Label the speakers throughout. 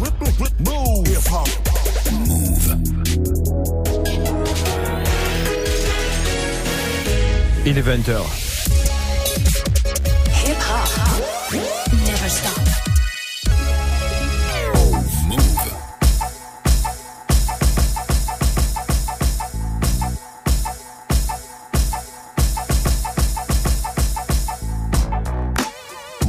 Speaker 1: Move. Hip hop. Move.
Speaker 2: Il est 20h.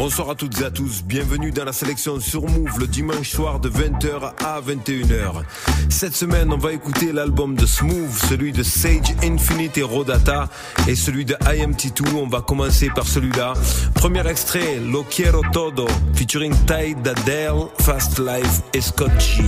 Speaker 2: Bonsoir à toutes et à tous, bienvenue dans la sélection sur Move le dimanche soir de 20h à 21h. Cette semaine, on va écouter l'album de Smooth, celui de Sage Infinite et Rodata et celui de IMT2. On va commencer par celui-là. Premier extrait, Lo Quiero Todo, featuring Ty Dadell, Fast Life et Scott G.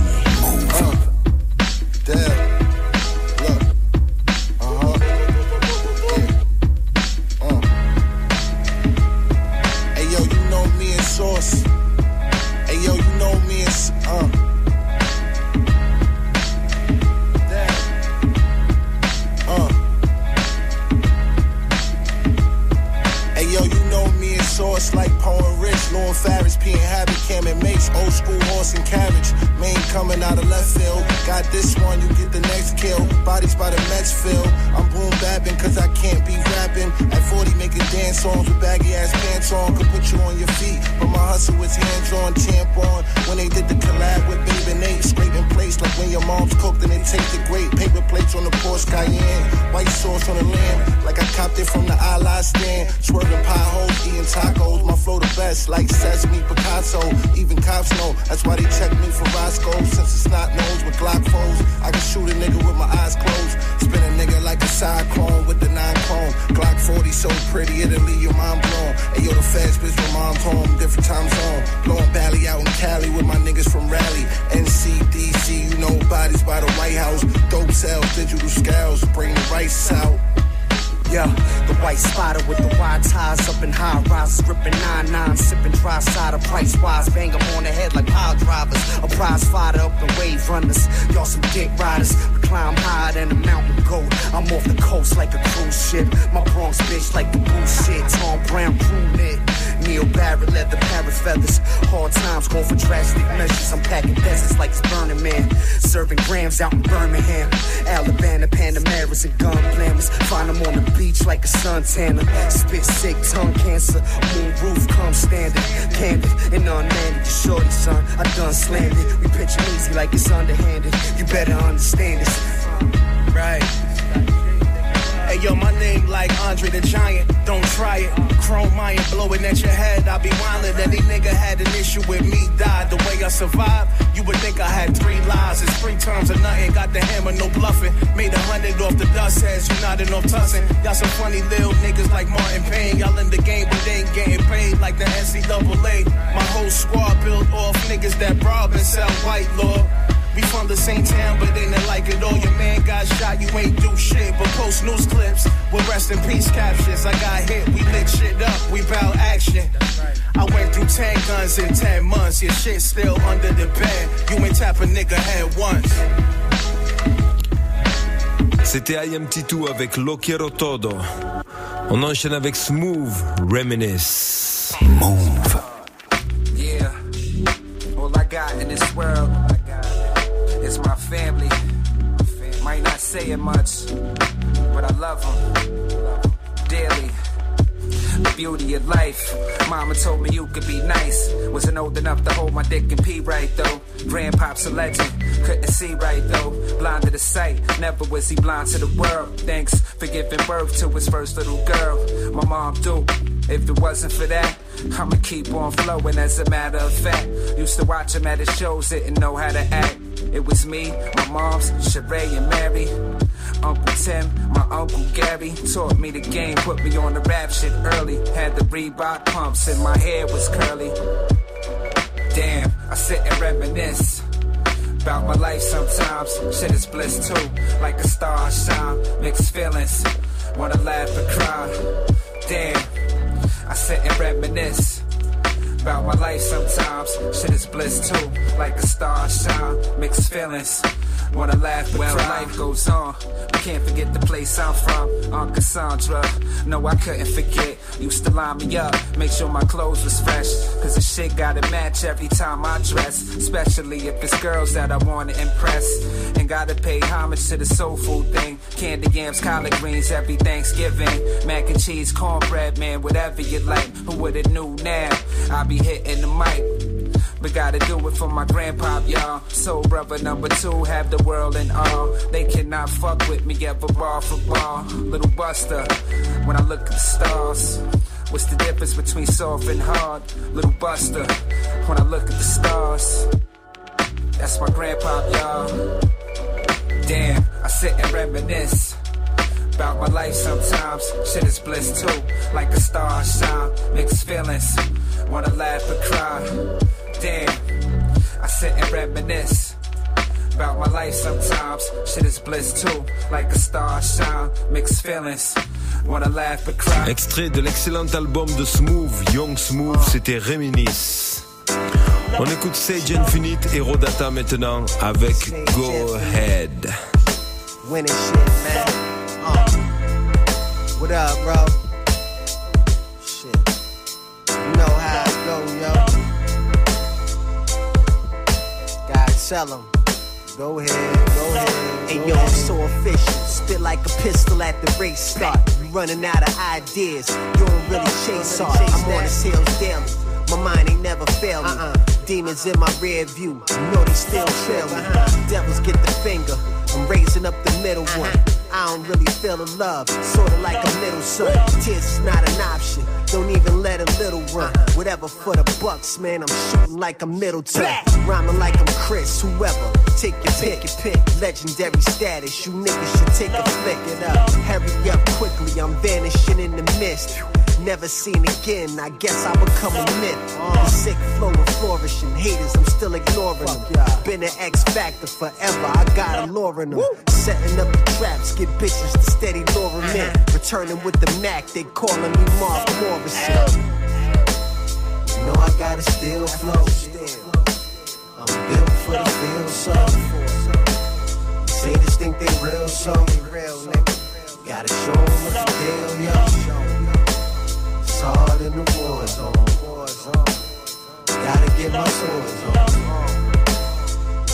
Speaker 3: cyclone with the nine chrome. Glock 40 so pretty, it'll leave your mind blown. Hey yo, the fast bitch my mom's home, different time zone. Blowing Bally out in Cali with my niggas from Raleigh. NCDC, you know bodies by the White House. Dope cells, digital scales, bring the rice out.
Speaker 4: Yeah, the white spider with the wide ties up in high rises, ripping nine nine, sipping dry cider, price wise, bang bang 'em on the head like pile drivers. A prize fighter up in wave runners, y'all some dick riders. We climb higher than a mountain goat. I'm off the coast like a cruise ship. My Bronx bitch like the bullshit. Tom Brown crew knit. Neil Barrett, leather parrot feathers. Hard times going for drastic measures. I'm packing deserts like it's Burning Man. Serving grams out in Birmingham. Alabama, Panameras and gun blammers. Find them on the beach like a suntanner. Spit sick, tongue cancer. Moon roof, come standing. Candid and unmanaged. The shorty, son, I done slammed it. We pitch easy like it's underhanded. You better understand this.
Speaker 5: Right. Hey yo, my name like Andre the Giant. Don't try it. Chrome iron blowing at your head. I be wildin'. Any nigga had an issue with me, died. The way I survived, you would think I had three lives. It's three times or nothing. Got the hammer, no bluffing. Made a hundred off the dust heads. You not enough tussing. Y'all some funny little niggas like Martin Payne. Y'all in the game, but they ain't getting paid like the NCAA. My whole squad built off niggas that rob and sell white law. We from the same town, but they not like it all. Your man got shot, you ain't do shit, but post news clips with rest in peace captions. I got hit, we lit shit up, we bout action. I went through 10 guns in 10 months, your shit still under the bed. You ain't tap a nigga head once.
Speaker 2: C'était IAMT2 avec Lo Quiero Todo. On enchaîne avec Smoovth, Reminisce.
Speaker 1: Move.
Speaker 6: Yeah, all I got in this world say it much, but I love them dearly. The beauty of life. Mama told me you could be nice. Wasn't old enough to hold my dick and pee right though. Grandpop's a legend. Couldn't see right though. Blind to the sight. Never was he blind to the world. Thanks for giving birth to his first little girl. My mom do. If it wasn't for that, I'ma keep on flowing as a matter of fact. Used to watch him at his shows, didn't know how to act. It was me, my mom's, Sheree and Mary. Uncle Tim, my Uncle Gary taught me the game, put me on the rap shit early. Had the Reebok pumps and my hair was curly. Damn, I sit and reminisce about my life sometimes. Shit is bliss too, like a star shine, mixed feelings. Wanna laugh and cry. Damn, I sit and reminisce about my life sometimes. Shit is bliss too, like a star shine, mixed feelings. Wanna laugh, well, life goes on. We can't forget the place I'm from, Aunt Cassandra. No, I couldn't forget. Used to line me up, make sure my clothes was fresh. Cause the shit gotta match every time I dress. Especially if it's girls that I wanna impress. And gotta pay homage to the soul food thing. Candy yams, collard greens every Thanksgiving. Mac and cheese, cornbread, man, whatever you like. Who would've knew now? I be hitting the mic. But gotta do it for my grandpa, y'all. Soul brother number two, have the world in awe. They cannot fuck with me ever ball for ball. Little buster, when I look at the stars. What's the difference between soft and hard? Little buster, when I look at the stars. That's my grandpa, y'all. Damn, I sit and reminisce about my life sometimes. Shit is bliss too, like a star shine, mixed feelings. Wanna laugh or cry. Damn, I sit and reminisce about my life sometimes. Shit is bliss too, like a star shine, mixed feelings. Wanna laugh but cry.
Speaker 7: Extrait de l'excellent album de Smooth, Young Smooth, c'était Reminisce. On écoute Sage Infinite et Rodata maintenant avec Go Ahead.
Speaker 8: Winning shit, man. Uh. What up, bro? Tell them. Go ahead, go ahead. Hey yo, I'm so official. Spit like a pistol at the race start. You running out of ideas. You don't really chase art. I'm on the sales daily. My mind ain't never failed me. Uh-uh. Demons in my rear view. You know they still trail me. Uh-huh. Devils get the finger. I'm raising up the middle one. I don't really feel the love, sorta like a middle son. Tears is not an option. Don't even let a little run. Whatever for the bucks, man. I'm shooting like a Middleton. Rhyming like I'm Chris, whoever. Take your pick, your pick. Legendary status. You niggas should take a flick. It up. Hurry up quickly. I'm vanishing in the mist. Never seen again, I guess I become a myth. The sick flow of flourishing, haters, I'm still ignoring them. Been an X factor forever, I got a lure in them. Setting up the traps, get bitches to steady luring men. Uh-huh. Returning with the Mac, they calling me Mark Morrison. You know I gotta still flow. I'm built for the field, so. Say this think they real, so. Gotta show them what the deal, yo hard in the war zone. Gotta get my swords on.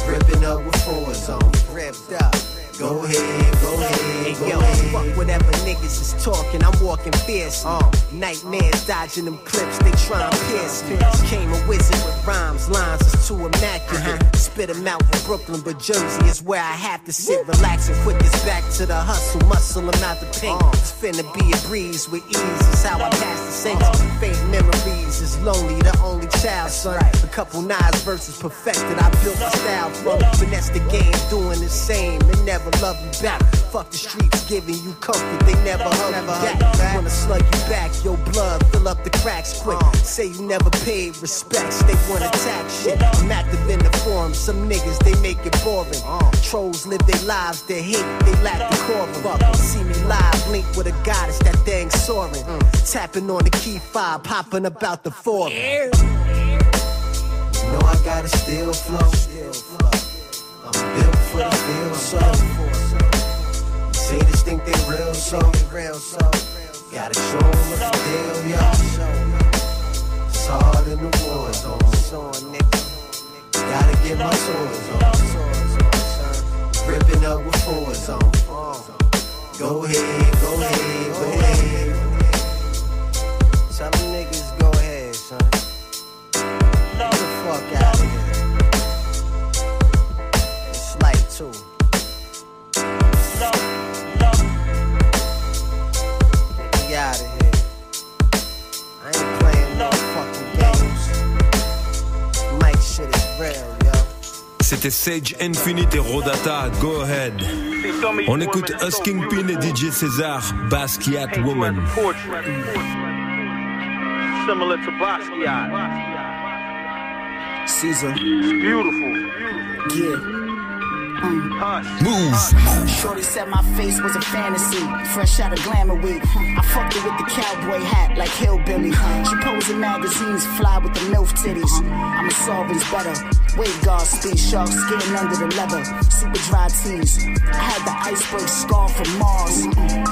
Speaker 8: Ripping up with four zone. Ripped up. Go ahead, go ahead, go yo, ahead. Fuck whatever niggas is talking, I'm walking fierce. Uh, nightmares dodging them clips, they try and pierce me. Came a wizard with rhymes, lines is too immaculate. Uh-huh. Spit them out in Brooklyn, but Jersey is where I have to sit, relax and put this back to the hustle, muscle them out the paint. Uh, it's finna be a breeze with ease, is how I pass the saints. Faint memories is lonely, the only child, son. A couple knives versus perfected, I built my style from. Finesse the game, doing the same, and never never love you back. Fuck the streets giving you comfort, they never hug you back. Wanna slug you back, your blood fill up the cracks quick. Say you never paid respects, they wanna attack shit. I'm active in the forum, some niggas they make it boring. Trolls live their lives, they hate, they lack the core. Fuck, see me live, link with a goddess, that thing soaring. Tapping on the key five, popping about the forum. You know I gotta still flow. For the field, so. Say this think they real, so. Gotta show them what the deal, yo. It's hard in the war zone. Gotta get my swords on. Ripping up with fours on. Go ahead, go ahead, go ahead.
Speaker 7: C'était Sage Infinite et Ro Data, Go Ahead. On écoute Us Kingpin et DJ César, Basquiat Woman.
Speaker 9: Similar to Basquiat.
Speaker 8: Caesar.
Speaker 9: Beautiful.
Speaker 8: Yeah.
Speaker 7: Move.
Speaker 10: Uh, Shorty said my face was a fantasy, fresh out of glamour week. I fucked her with the cowboy hat like hillbilly. She posed in magazines, fly with the MILF titties. I'm a Solvent's better. Wave guard speed, shark skin under the leather. Super dry tees. I had the iceberg scar from Mars.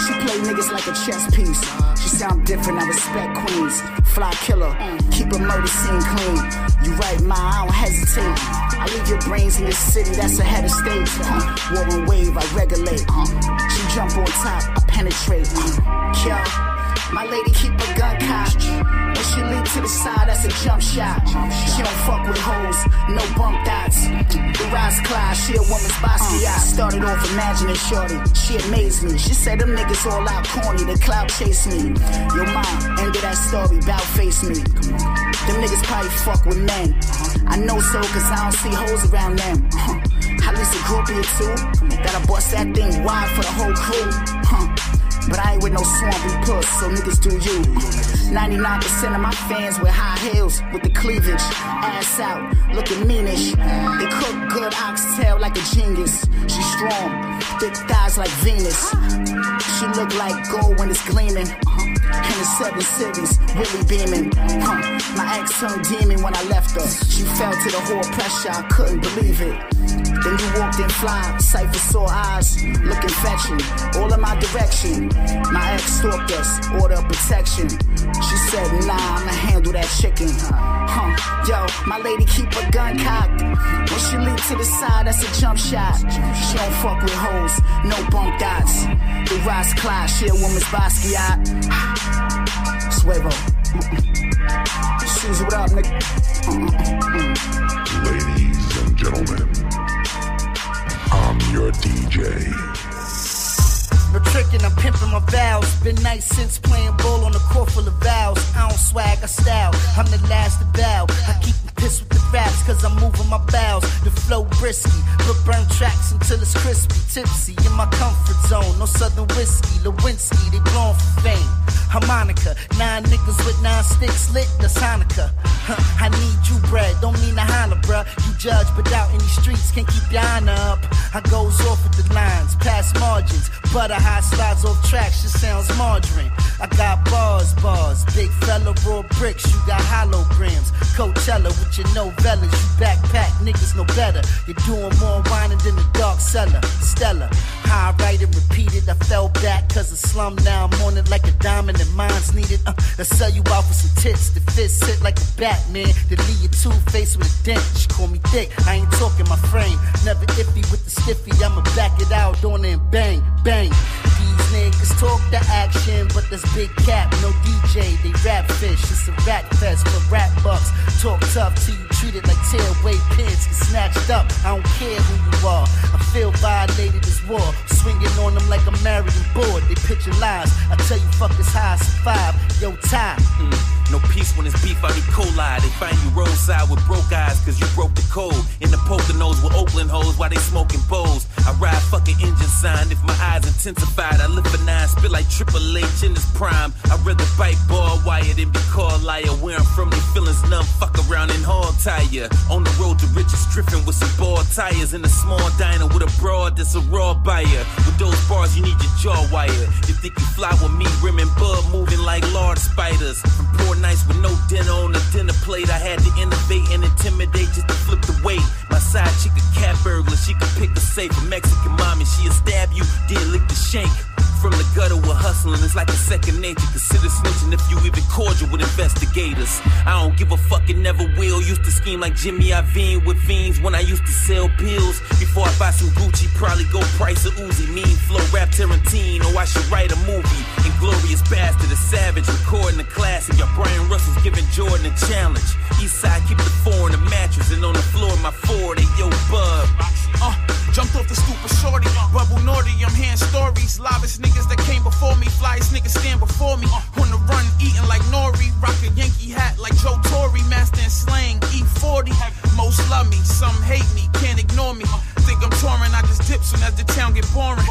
Speaker 10: She played niggas like a chess piece. She sound different, I respect queens. Fly killer, keep a murder scene clean. You right, ma, I don't hesitate. I leave your brains in this city, that's a head of stage. Uh, war and wave, I regulate. Uh, she jump on top, I penetrate. Uh, kill. My lady keep a gun cocked. When she leap to the side, that's a jump shot. She don't fuck with hoes, no bump dots. The rise class, she a woman's bossy. I Started off imagining shorty, she amazed me. She said them niggas all out corny, they cloud chase me. Your mom ended that story, bout face me. Them niggas probably fuck with men. I know so, cause I don't see hoes around them. At least a groupie or two. I bust that thing wide for the whole crew. Huh. But I ain't with no swampy puss, so niggas do you. 99% of my fans wear high heels with the cleavage, ass out, looking meanish. They cook good oxtail like a genius. She strong, thick thighs like Venus. She look like gold when it's gleaming. Uh-huh. In the seven cities, really beaming. Huh. My ex turned demon when I left her. She fell to the whole pressure, I couldn't believe it. Then you walked in fly, cipher saw eyes, looking fetching, all in my direction. My ex stalked us, order protection. She said, nah, I'ma handle that chicken. Huh, yo, my lady keep a gun cocked. When she leap to the side, that's a jump shot. She don't fuck with hoes, no bump dots. The rise Clyde, she a woman's Basquiat. Suevo. Shoes, what up, nigga?
Speaker 11: Ladies and gentlemen, I'm your DJ.
Speaker 10: No tricking, I'm pimping my vows. Been nice since playing ball on a court full of vows. I don't swag, I style. I'm the last to bow. I keep them pissed with the raps, cause I'm moving my bowels. The flow brisky, but burn tracks until it's crispy. Tipsy in my comfort zone. No southern whiskey, Lewinsky, they blown for fame. Harmonica, nine niggas with nine sticks lit, that's Hanukkah. Huh, I need you bread, don't mean to holler, bruh. You judge, but out in these streets can't keep your up. I goes off with the lines, past margins. Butter high slides off tracks, just sounds margarine. I got bars, bars, big fella, raw bricks. You got holograms, Coachella with your novellas. You backpack, niggas know better. You're doing more whining than the dark cellar. Stella, I write it, repeat it. I fell back cause of slum. Now I'm on it like a diamond and mine's needed. Uh, I sell you out for some tits. The fist sit like a Batman. They leave your two face with a dent. She call me thick. I ain't talking my frame. Never iffy with the stiffy. I'ma back it out on it and bang, bang. These niggas talk the action, but this big cap, no DJ. They rap fish. It's a rat fest for rap bucks. Talk tough to you treat it like tailway pins get snatched up. I don't care who you are. I feel violated as war. Swinging on them like married and bored. They picture lies. I tell you fuckers how I survive. Yo, tie.
Speaker 12: Mm, no peace when it's beef, I be coli. They find you roadside with broke eyes, cause you broke the code. In the Poconos with Oakland hoes while they smoking bowls. I ride fucking engine sign. If my eyes intensified, I live for nine, spit like Triple H in his prime. I'd rather bite ball wire than be called liar. Where I'm from, they feelings numb. Fuck around and hog On the road to riches, drifting with some ball tires. In a small diner with a broad that's a raw buyer. With those bars, you need your jaw wired. You think you fly with me, rim and bud moving like large spiders. From poor nights with no dinner on the dinner plate, I had to innovate and intimidate just to flip the weight. My side chick a cat burglar, she could pick a safe. A Mexican mommy, she'll stab you, then lick the shank. From the gutter, we're hustling. It's like a second nature. Consider snitching if you even cordial with investigators. I don't give a fuck and never will. Used to scheme like Jimmy Iovine with fiends when I used to sell pills. Before I buy some Gucci, probably go price a Uzi. Mean flow rap Tarantino. I should write a movie. Inglorious bastard, a savage, recording a classic. Your Bryon Russell's giving Jordan a challenge. Eastside keep the four in the mattress and on the floor my Ford. Hey yo, bub.
Speaker 5: Uh, jumped off the stupid shorty, bubble naughty. I'm hearing stories. Niggas that came before me, flyest niggas stand before me. On the run, eating like Nori, rock a Yankee hat like Joe Torre, master slang, E40. Most love me, some hate me, can't ignore me. Think I'm touring, I just dip soon as the town get boring.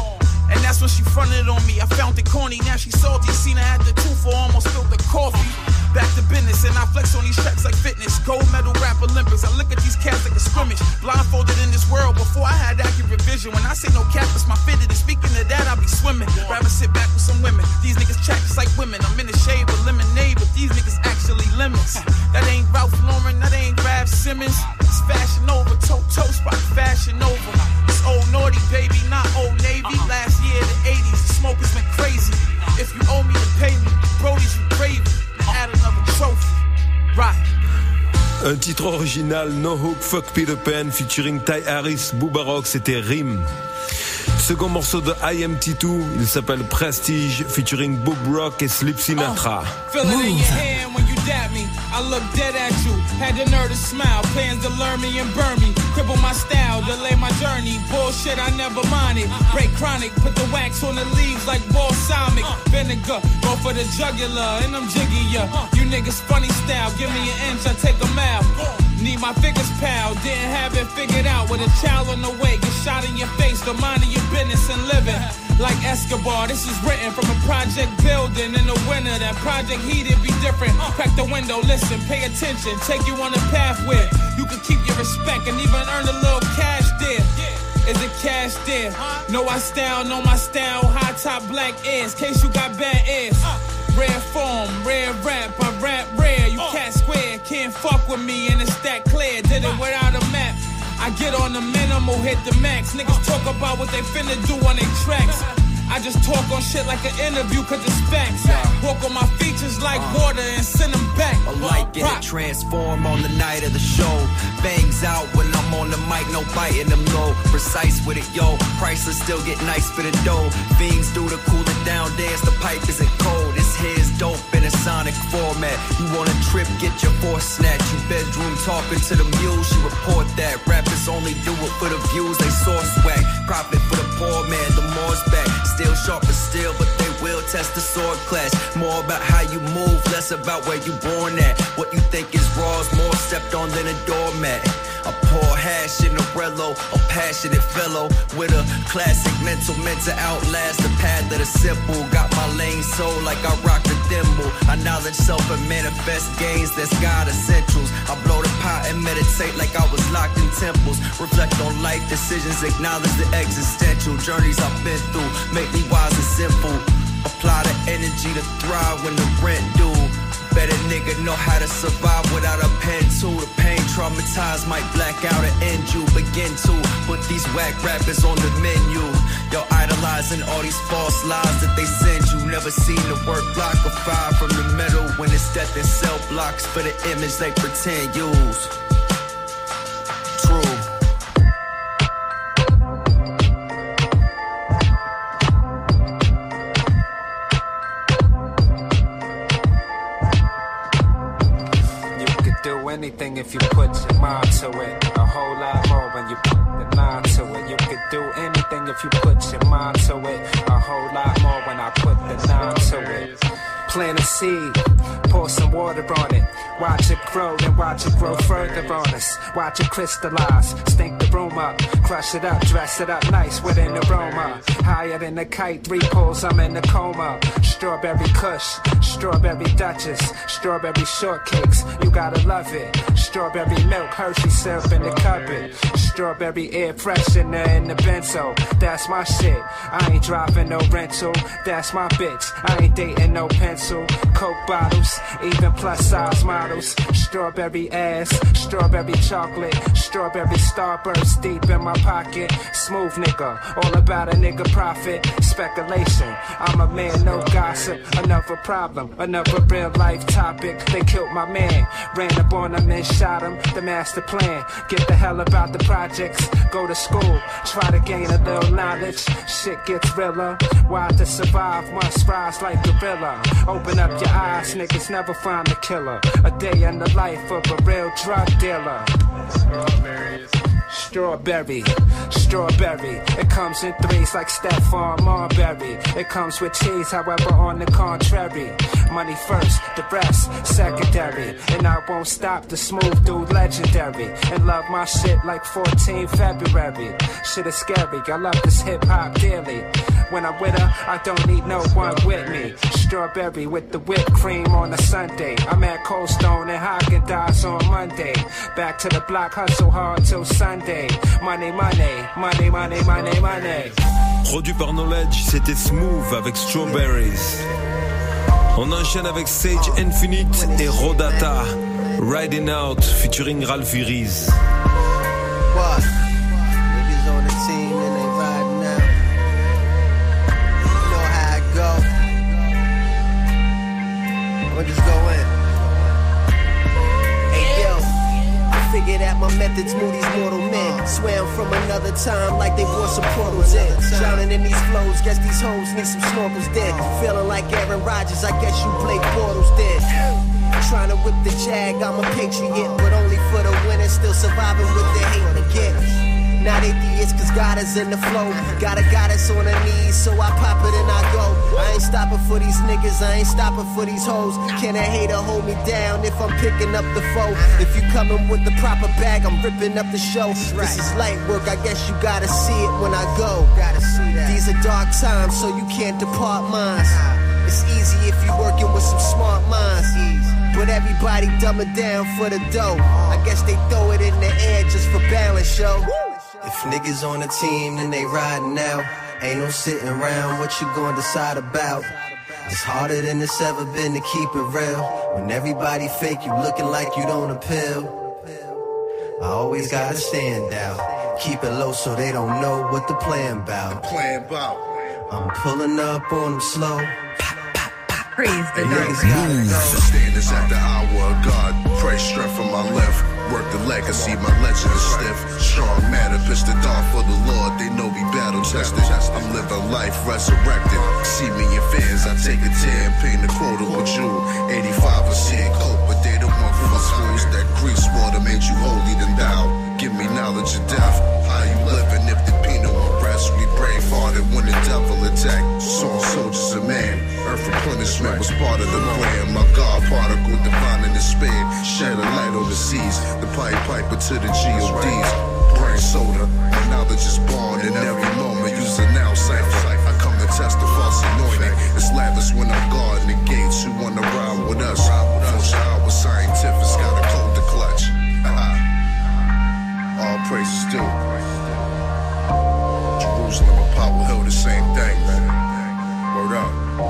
Speaker 5: And that's when she fronted on me. I found it corny, now she salty. Seen her at the two for almost spilled the coffee. Back to business, and I flex on these tracks like fitness. Gold medal rap Olympics. I look at these cats like a scrimmage. Blindfolded in this world before I had accurate vision.
Speaker 13: When I say no cap, it's my fitted. And speaking of that, I'll be swimming. Rather sit back with some women. These niggas chat just like women. I'm in the shade with lemonade, but these niggas actually lemons. That ain't Ralph Lauren, that ain't Raf Simons. It's fashion over, toe toe spot fashion over. It's old naughty, baby, not old navy. Last year, the 80s, the smoke has been crazy. If you owe me, then pay me. Brody's you gravy. Add another trophy. Right.
Speaker 7: Un titre original, No Hook Fuck Peter Pan, featuring Ty Harris, Booba Rock, c'était Rim. Second morceau de IMT2, il s'appelle Prestige, featuring Bob Rock et Slip Sinatra.
Speaker 14: Feel it in your hand when you dap me. I look dead at you. Had the nerve to smile. Plans to learn me and burn me. Cripple my style, delay my journey. Bullshit, I never mind it. Break chronic, put the wax on the leaves like balsamic. Vinegar, go for the jugular, and I'm jiggy ya. You niggas funny style. Give me an inch, I take a mile. Need my figures pal, didn't have it figured out. With a child on the way, get shot in your face, the mind of your business and living. Like Escobar, this is written from a project building in the winter. That project heated be different. Crack the window, listen, pay attention, take you on a path where you can keep respect and even earn a little cash there. Is it cash there? Know I style, know my style, high top black ears, case you got bad ears. Rare form, rare rap, I rap rare. You cat square, can't fuck with me and it's that clear. Did it without a map. I get on the minimal, hit the max. Niggas talk about what they finna do on their tracks. I just talk on shit like an interview cause it's facts. Walk on my features like uh-huh. water and send them back.
Speaker 15: A light get it transform on the night of the show. Bangs out when I'm on the mic, no biting them low. Precise with it, yo. Priceless still get nice for the dough. Fiends do the cool it down dance, the pipe isn't cold. It's here's dope sonic format. You want a trip, get your force snatch. You bedroom talking to the mules, you report that. Rappers only do it for the views, they source whack. Profit for the poor man, the more's back. Still sharp as steel, but they will test the sword class. More about how you move, less about where you born at. What you think is raw is more stepped on than a doormat. I pour hash in a rello, a passionate fellow with a classic mental, meant to outlast the path of the simple. Got my lane soul like I rock the thimble. I knowledge self and manifest gains that's God essentials. I blow the pot and meditate like I was locked in temples. Reflect on life decisions, acknowledge the existential journeys I've been through. Make me wise and simple. Apply the energy to thrive when the rent due. Better nigga know how to survive without a pen too. The pain traumatized might black out and end you. Begin to put these whack rappers on the menu. Yo, idolizing all these false lies that they send you. Never seen the work block or fire from the metal when it's death and cell blocks for the image they pretend use.
Speaker 6: If you put your mind to it. A whole lot more when you put the mind to it. You could do anything if you put your mind to it. A whole lot more when I put the nine to it. Plant a seed, pour some water on it. Watch it grow, then watch it grow further on us. Watch it crystallize, stink the room up. Crush it up, dress it up nice with an aroma. Higher than a kite, three poles, I'm in a coma. Strawberry kush, strawberry duchess, strawberry shortcakes, you gotta love it. Strawberry milk, Hershey syrup in the cupboard. Strawberry air freshener in the benzo, that's my shit. I ain't driving no rental, that's my bitch. I ain't dating no pencil. Coke bottles, even plus size models. Strawberry ass, strawberry chocolate, strawberry starburst deep in my pocket. Smooth nigga, all about a nigga profit. Speculation, I'm a man, no gossip. Another problem, another real life topic. They killed my man, ran up on him and shot him. The master plan, get the hell about the projects. Go to school, try to gain a little knowledge. Shit gets realer. Why to survive must rise like gorilla. Open up your eyes, niggas never find the killer. A day in the life of a real drug dealer. Strawberry, strawberry. It comes in threes like Stephon Marbury. It comes with cheese, however, on the contrary. Money first, the rest secondary. And I won't stop the smooth dude legendary. And love my shit like 14 February. Shit is scary, I love this hip hop dearly. When I'm with her, I don't need no one with me. strawberry with the whipped cream on a Sunday. I'm at Cold Stone and Haagen Dazs on Monday. Back to the block, hustle hard till Sunday. Money, money, money, money, money, money.
Speaker 7: Produit par Knowledge, c'était Smooth avec Strawberries. On enchaîne avec Sage Infinite et Rodata. Riding Out featuring Ralph Riz.
Speaker 16: What? Niggas on figured out my methods these mortal men. Swear I'm from another time like they brought some portals in. Drowning in these flows, guess these hoes need some snorkels dead. Feeling like Aaron Rodgers, I guess you play portals dead. Trying to whip the jag, I'm a patriot, but only for the winner. Still surviving with the hate get. Not atheist, cause God is in the flow. Gotta got us on our knees, so I pop it and I go. I ain't stopping for these niggas, I ain't stopping for these hoes. Can a hater hold me down if I'm picking up the foe? If you coming with the proper bag, I'm ripping up the show. This is light work, I guess you gotta see it when I go. These are dark times, so you can't depart minds. It's easy if you working with some smart minds. But everybody dumb it down for the dough. I guess they throw it in the air just for balance, yo. If niggas on the team, then they riding out. Ain't no sitting around, what you gonna decide about? It's harder than it's ever been to keep it real. When everybody fake, you looking like you don't appeal. I always gotta stand out. Keep it low so they don't know what the plan about.
Speaker 17: Plan about.
Speaker 16: I'm pulling up on them slow.
Speaker 18: Praise the
Speaker 16: Niggas gotta go.
Speaker 17: Standards at the hour of God. Pray strength from my left. Work the legacy, my legend is stiff. Strong matter, pitch the dawn for the Lord. They know we battle tested. I'm living life resurrected. See me in fans, I take a tear and paint a quote of a jewel. 85 a seeing cope, but they don't want from the schools. That grease water made you holy than thou. Give me knowledge of death. How you living if the? Hearted when the devil attack. Saw soldiers a man. Earth replenishment was part of the plan. My God particle divine in the span. Shed a light on the seas. The pipe piper to the GODs. Brain soda. Knowledge is born in every moment. Use now, cipher. I come to test the false anointing. It's lavish when I'm guarding the gates. Who wanna ride with us? Full hour scientific. Got a code to clutch. All praises due. Jerusalem and Powell Hill, the same thing, man. Word up.
Speaker 10: Mm.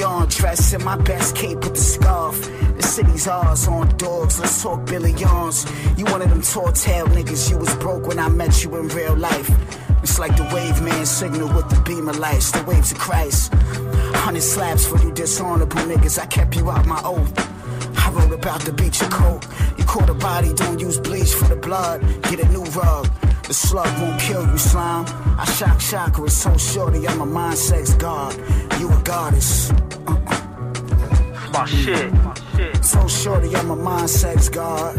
Speaker 10: On dress in my best cape with the scarf. The city's ours on dogs, let's talk billions. You one of them tall tale niggas, you was broke when I met you in real life. It's like the wave man signal with the beam of lights, the waves of Christ. Hundred slaps for you dishonorable niggas, I kept you out my oath. I wrote about the beach of coke. You caught a body, don't use bleach for the blood. Get a new rug. The slug won't kill you, slime. I shock shocker, it's so shorty. I'm a mind sex god. You a goddess.
Speaker 9: My shit.
Speaker 10: So shorty, I'm a mind sex god.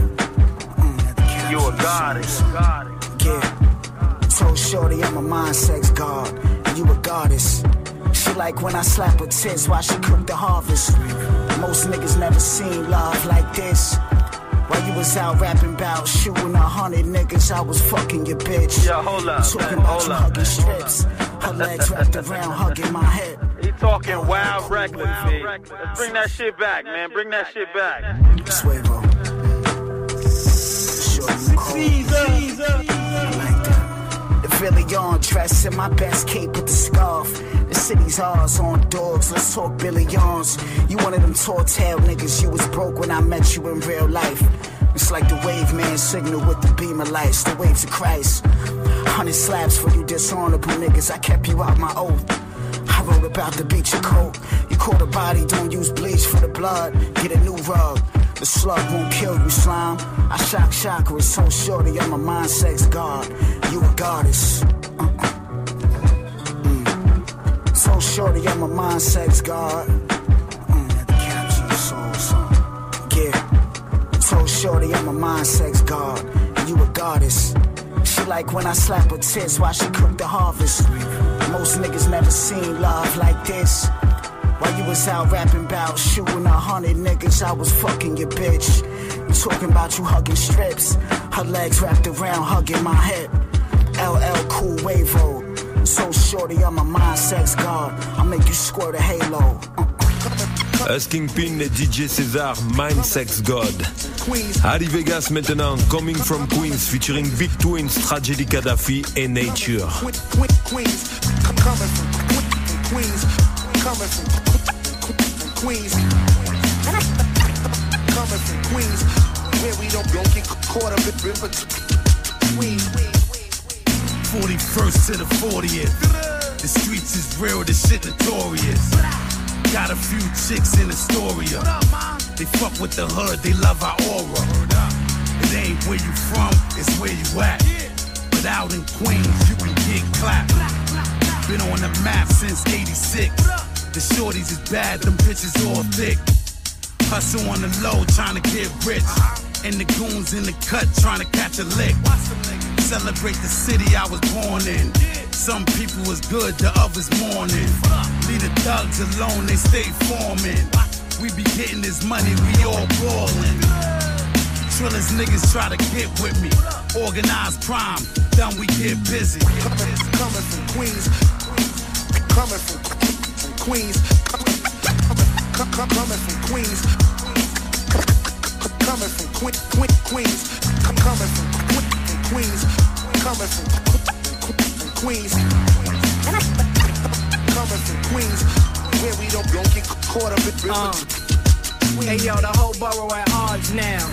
Speaker 9: You a goddess.
Speaker 10: Yeah. So shorty, I'm a mind sex god. And you a goddess. She like when I slap her tits while she cook the harvest. Most niggas never seen love like this. While you was out rapping about shooting a hundred niggas, I was fucking your bitch.
Speaker 9: Yeah, hold up,
Speaker 10: Talking
Speaker 9: man,
Speaker 10: about
Speaker 9: hold
Speaker 10: you
Speaker 9: up.
Speaker 10: hugging strips. Her legs wrapped around, hugging my head.
Speaker 9: He talking wild reckless, B. Let's bring that shit back, man. Bring that shit back.
Speaker 10: Suevo. Sure you cold. That. On dress in my best cape with the scarf. The city's ours on dogs, let's talk billions. You one of them tall tale niggas, you was broke when I met you in real life. It's like the wave man signal with the beam of lights, the waves of Christ. Hundred slaps for you dishonorable niggas, I kept you out my oath. Wrote about the beach of coke. You caught a body, don't use bleach for the blood. Get a new rug. The slug won't kill you, slime. I shock it's so shorty. I'm a mind sex god. You a goddess. Uh-uh. Mm. So shorty, I'm a mind sex god. Mm. Yeah. So shorty, I'm a mind sex god. And you a goddess. She like when I slap her tits while she cook the harvest. Most niggas never seen love like this. While you was out rapping about shooting a hundred niggas, I was fucking your bitch. Talking about you hugging strips, her legs wrapped around hugging my hip. LL Cool Wavo. So shorty, I'm a mind sex god. I'll make you squirt a halo.
Speaker 7: Asking Pin et DJ César, Mind Sex God. Ali Vegas maintenant, Coming from Queens, featuring Big Twins, Tragedy Khadafi et Nature.
Speaker 2: Queens.
Speaker 19: 41st to the 40th. The streets is real, the shit notorious. Got a few chicks in Astoria. They fuck with the hood, they love our aura. It ain't where you from, it's where you at. But out in Queens, you can get clapped. Been on the map since 86. The shorties is bad, them bitches all thick. Hustle on the low, trying to get rich. And the goons in the cut, trying to catch a lick. Celebrate the city I was born in. Some people was good, the others mourning. Leave the thugs alone, they stay forming. We be getting this money, we all ballin'. Trillers niggas try to get with me. Organized crime, then we get busy.
Speaker 2: Coming, coming from Queens, coming from, Queens, coming, coming, from Queens, coming from Queen, Queen, Queens, coming from Queens, coming from Queens, coming from Queens, where we don't, don't get caught up in
Speaker 20: Uh. Hey yo, the whole borough at odds now.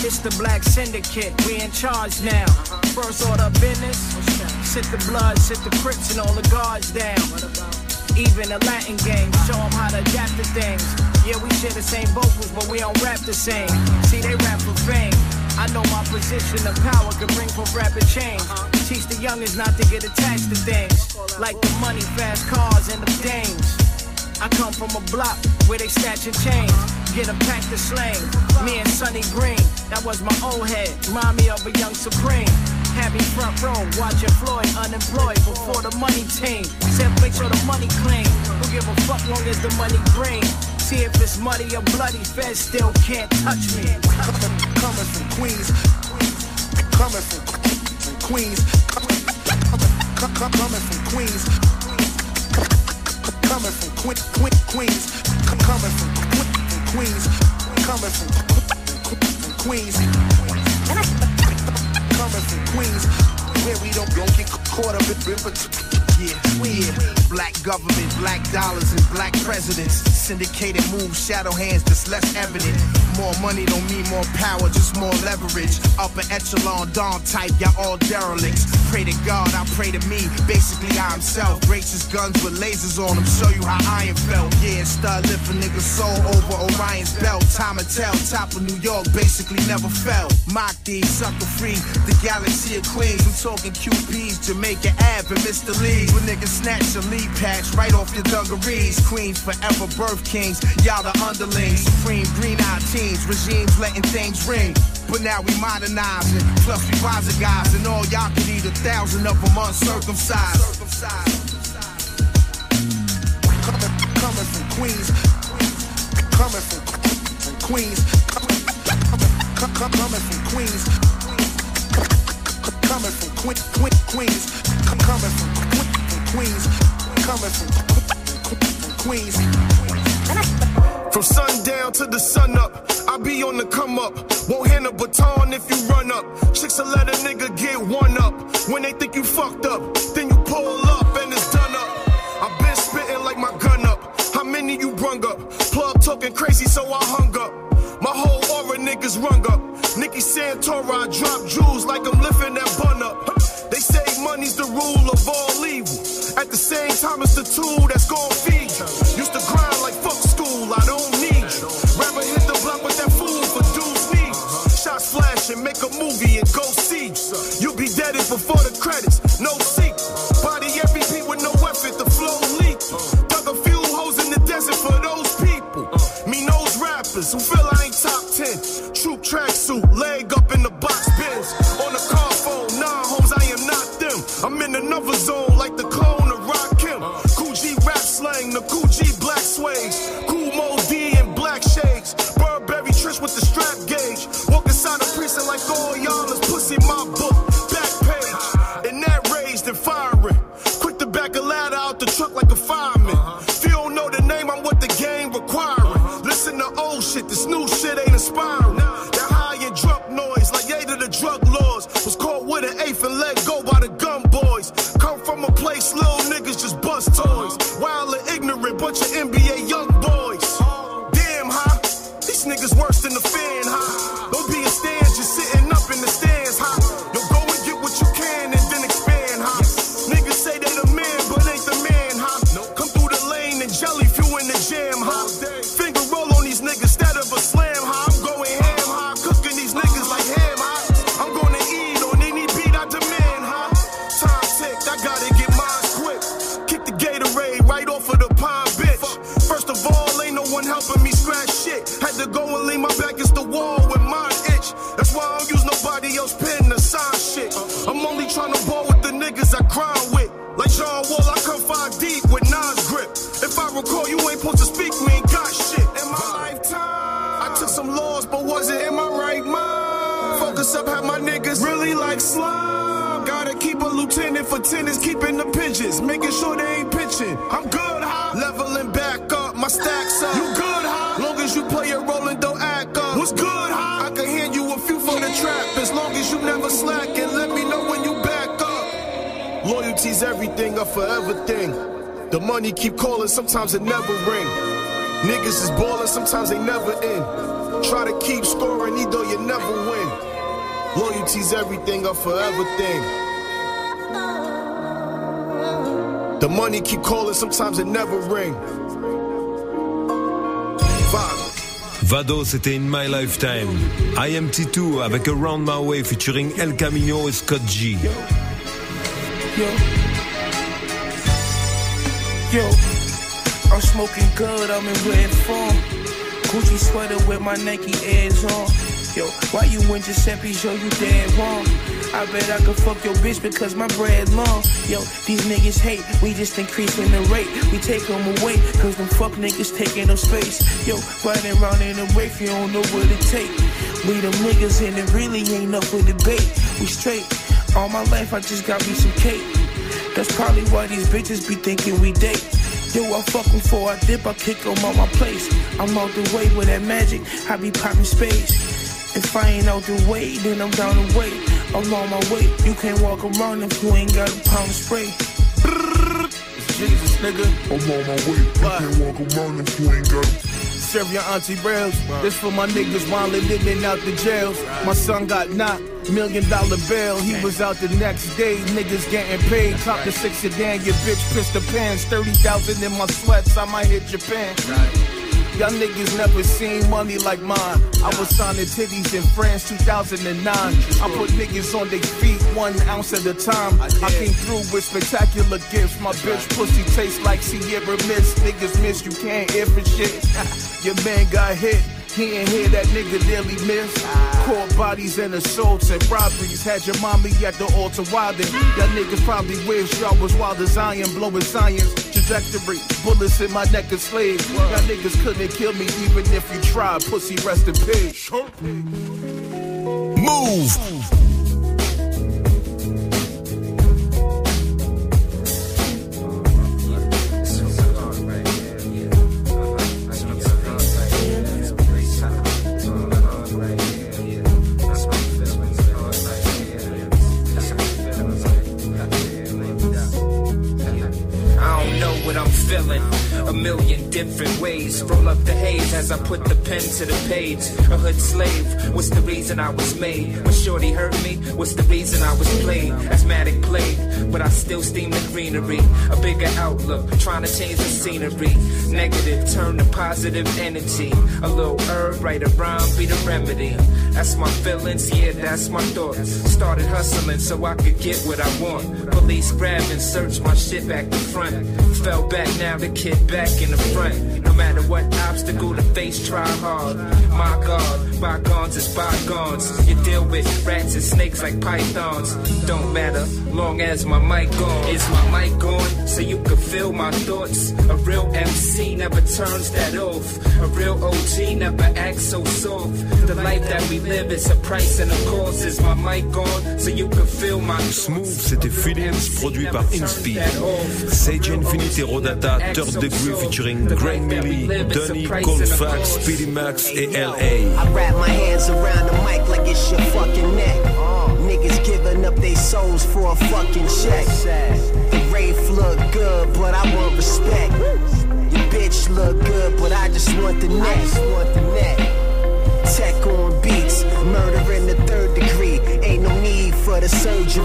Speaker 20: It's the black syndicate, we in charge now. First order of business, sit the blood, sit the crips and all the guards down. Even the Latin game, show them how to adapt to things. Yeah, we share the same vocals, but we don't rap the same. See, they rap for fame. I know my position of power can bring for rapid change. Teach the youngest not to get attached to things. Like the money, fast cars, and the dames. I come from a block where they snatching chains. Get a pack to slang. Me and Sonny Green, that was my old head. Remind me of a young Supreme. Me front row, watching Floyd unemployed before the money team. Said make sure the money clean. Who give a fuck long as the money green? See if it's muddy or bloody, feds still can't touch me.
Speaker 2: Coming, from Queens, coming from Queens, coming, coming, coming from Queens, coming from Queen, Queen, Queens, coming from, from Queens, coming from, from Queens, coming from Queens, where we don't, don't get caught up in, in
Speaker 21: Yeah, yeah. Black government, black dollars, and black presidents. Syndicated moves, shadow hands, that's less evident. More money don't mean more power, just more leverage. Upper echelon, dawn type, y'all all derelicts. Pray to God, I pray to me. Basically, I'm self. Gracious guns with lasers on them, show you how iron felt. Yeah, stud lift a nigga's soul over Orion's belt. Time to tell, top of New York basically never fell. Mock these, sucker free, the galaxy of Queens. I'm talking QPs, Jamaica Ave, and Mr. Lee's. When niggas snatch your lead patch right off your dungarees. Queens forever birth kings, y'all the underlings. Supreme green eyed teens, regimes letting things ring. But now we modernizing, plus we wiser guys, and all y'all can eat a thousand of them uncircumcised.
Speaker 2: coming, coming from Queens, coming from, Queens, coming, from Queens, coming from Queen, Queen, Queens, coming from, from Queens, coming from, Queens.
Speaker 22: From sundown to the sun up, I be on the come up. Won't hand a baton if you run up. Chicks will let a nigga get one up. When they think you fucked up, then you pull up and it's done up. i been spitting like my gun up. How many you brung up? Plug talking crazy, so I hung up. My whole aura niggas rung up. Nicky Santora, I drop jewels like I'm lifting that bun up. Money's the rule of all evil. At the same time, it's the tool that's gonna feed you. Used to grind like fuck school, I don't need you. Rather hit the block with that food for dudes need. Shots flash and make a movie and go see. you. You'll be deaded before the credits, no niggas worse than the fan, The money keep calling, sometimes it never ring. Niggas is ballin', sometimes they never in. Try to keep scoring, either you never win. Loyalty's everything, a forever thing. The money keep calling, sometimes it never ring.
Speaker 7: Vado, c'était In My Lifetime. IAMT2 avec Around My Way featuring El Camino et Scott G.
Speaker 5: Yo. Yo. I'm smoking good, I'm in red form. Gucci sweater with my Nike Airs on. Yo, why you in Giuseppe's? Yo, you dead wrong. I bet I could fuck your bitch because my bread long. Yo, these niggas hate, we just increasing the rate. We take them away, cause them fuck niggas taking up space. Yo, riding around in a wave, you don't know what it take. We them niggas and it really ain't up for debate. We straight. All my life I just got me some cake. That's probably why these bitches be thinking we date. Yo, I fuck 'em before I dip, I kick kick 'em on my place. I'm out the way with that magic, I be popping space. If I ain't out the way, then I'm down the way. I'm on my way. You can't walk around if you ain't got a pound of spray. It's Jesus, nigga.
Speaker 11: I'm on my way. You can't walk around if you ain't got
Speaker 5: Serve your auntie rails. This for my niggas while in and out the jails. My son got knocked, million dollar bail. He was out the next day, niggas getting paid. Cop the six sedan, your bitch pissed the pants. 30,000 in my sweats, I might hit Japan. Y'all niggas never seen money like mine. I was signing titties in France 2009. I put niggas on their feet one ounce at a time. I came through with spectacular gifts. My bitch pussy tastes like Sierra Mist. Niggas miss, you can't hear for shit. Your man got hit. He ain't hear that nigga nearly miss. Caught bodies and assaults and robberies. Had your mommy at the altar wildin'. Y'all niggas probably wish y'all was wild as iron, blowing science. Trajectory, bullets in my neck of slaves. Y'all niggas couldn't kill me even if you tried. Pussy rest in peace.
Speaker 22: Move.
Speaker 6: A million different ways. Roll up the haze as I put the pen to the page. A hood slave. What's the reason I was made? When Shorty hurt me, what's the reason I was played? Asthmatic plague, but I still steam the greenery. A bigger outlook, trying to change the scenery. Negative, turn to positive energy. A little herb, write a rhyme, be the remedy. That's my feelings, yeah, that's my thoughts. Started hustling so I could get what I want. Police grab and search my shit back to front. Fell back, now the kid back in the front. Matter what obstacle the face, try hard. My God, bygones is bygones. You deal with rats and snakes like pythons. Don't matter, long as my mic on. Is my mic on so you can feel my thoughts? A real MC never turns that off. A real OG never acts so soft. The life that we live is a price and a cost. Is my mic on so you can feel my
Speaker 7: Smoovth, c'était Feelings, produit par Inspeed. Sage Infinite Rodata, Third Degree featuring Greg Millie, Donny, Colfax, Speedy Max et L.A.
Speaker 23: I wrap my hands around the mic like it's your fucking neck. Niggas giving up their souls for a fucking check. The Wraith look good, but I want respect. Your bitch look good, but I just want the neck. Tech on beats, murder in the third degree. Ain't no need for the surgery,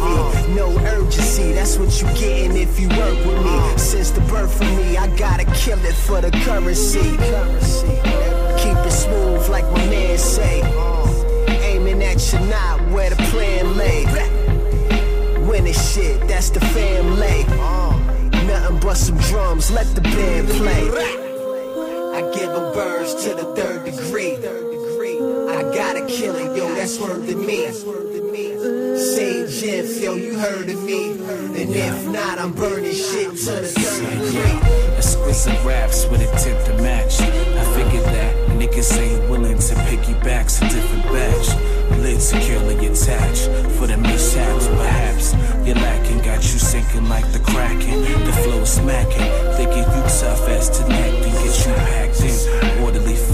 Speaker 23: no urgency. That's what you getting if you work with me. Since the birth of me, I gotta kill it for the currency. Keep it smooth like my man say. Aiming at your knot where the plan lay. Winning shit, that's the family. Nothing but some drums, let the band play. I give them birds to the third degree. I gotta kill it, yo, that's word to me. Sage if, yo, you heard of me. And if not, I'm burning shit to the third.
Speaker 19: Exquisite raps with intent to match. I figured that niggas ain't willing to piggyback's a different batch. Lid securely attached for the mishaps. Perhaps you're lacking, got you sinking like the kraken. The flow smacking, thinking you tough as to neck and get you packed in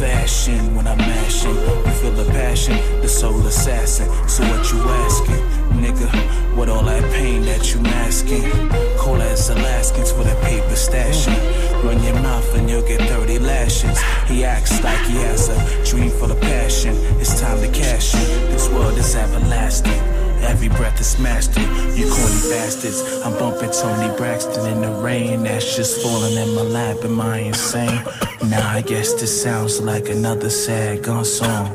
Speaker 19: fashion. When I'm mashing, you feel the passion, the soul assassin. So what you asking, nigga? What all that pain that you masking? Cold as Alaskans for that paper stashing. Run your mouth and you'll get 30 lashes. He acts like he has a dream full of passion. It's time to cash it. This world is everlasting. Every breath is mastered. You corny bastards. I'm bumping Toni Braxton in the rain. That's just falling in my lap. Am I insane? Nah, I guess this sounds like another sad gun song.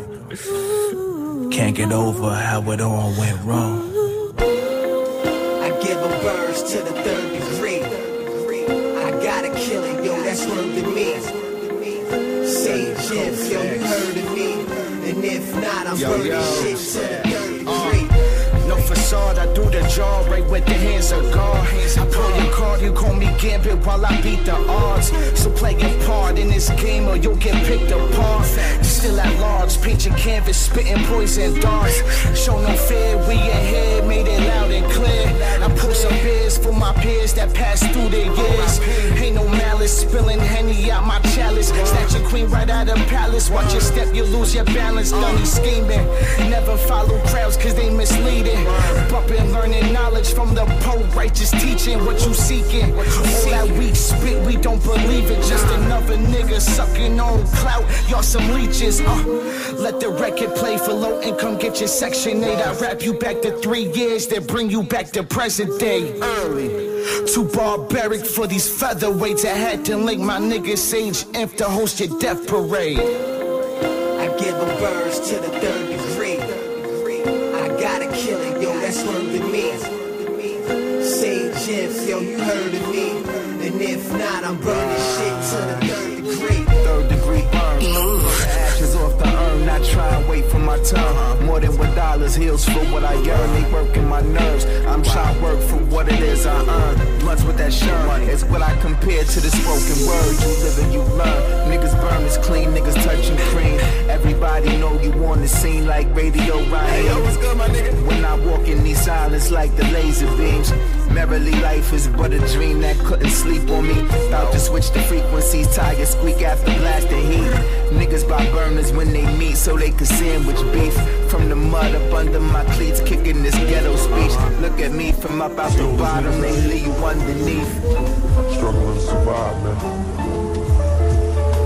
Speaker 19: Can't get over how it all went wrong.
Speaker 23: I give a birds to the third degree. I gotta kill it, yo, that's word to me. Sage if, yo, you heard of me. And if not, I'm
Speaker 2: Yo,
Speaker 23: burning
Speaker 2: yo.
Speaker 23: shit to the third degree.
Speaker 2: No facade, I do the job right with the hands of God. I pull your card, you call me Gambit while I beat the odds. So play your part in this game or you'll get picked apart. Still at large, paint your canvas, spitting poison darts. Show no fear, we ahead, made it loud and clear. I pull some beers for my peers that passed through the years. Ain't no malice, spilling henny out my chalice. Snatch your queen right out of palace. Watch your step, you lose your balance. Dummy scheming. Never follow crowds cause they misleading. Bumping, learning knowledge from the poor righteous teaching. What you seeking? All that weak spit, we don't believe it. Just another nigga sucking on clout. Y'all some leeches. Uh, let the record play for low income. Get your section 8. I wrap you back to three years, then bring you back to present day. Early. Too barbaric for these featherweights. I had to link my nigga Sage Imp to host your death parade.
Speaker 23: I give a birds to the third degree. I gotta kill it, yo, that's word to me. Sage if, yo, you heard of me. And if not, I'm burning shit to the third
Speaker 2: not try and wait for my turn. More than what dollars heals for what I yearn. They working my nerves. I'm trying to work for what it is I earn. Blunts with that shirt It's what I compare to the spoken word. You live and you learn. Niggas burn is clean, niggas touching cream. Everybody know you on the scene like Radio Ryan. Hey, yo, what's good, my nigga? When I walk in these silence like the laser beams. Merrily life is but a dream that couldn't sleep on me. About to switch the frequencies, tires squeak after blasting heat. Niggas buy burners when they meet so they can sandwich beef. From the mud up under my cleats, kicking this ghetto speech. Look at me from up out the bottom, they leave you underneath.
Speaker 11: Struggling to survive, man.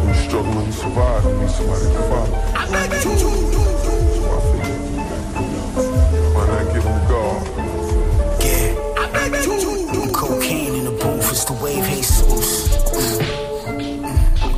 Speaker 11: When you struggling to survive, you need somebody to follow.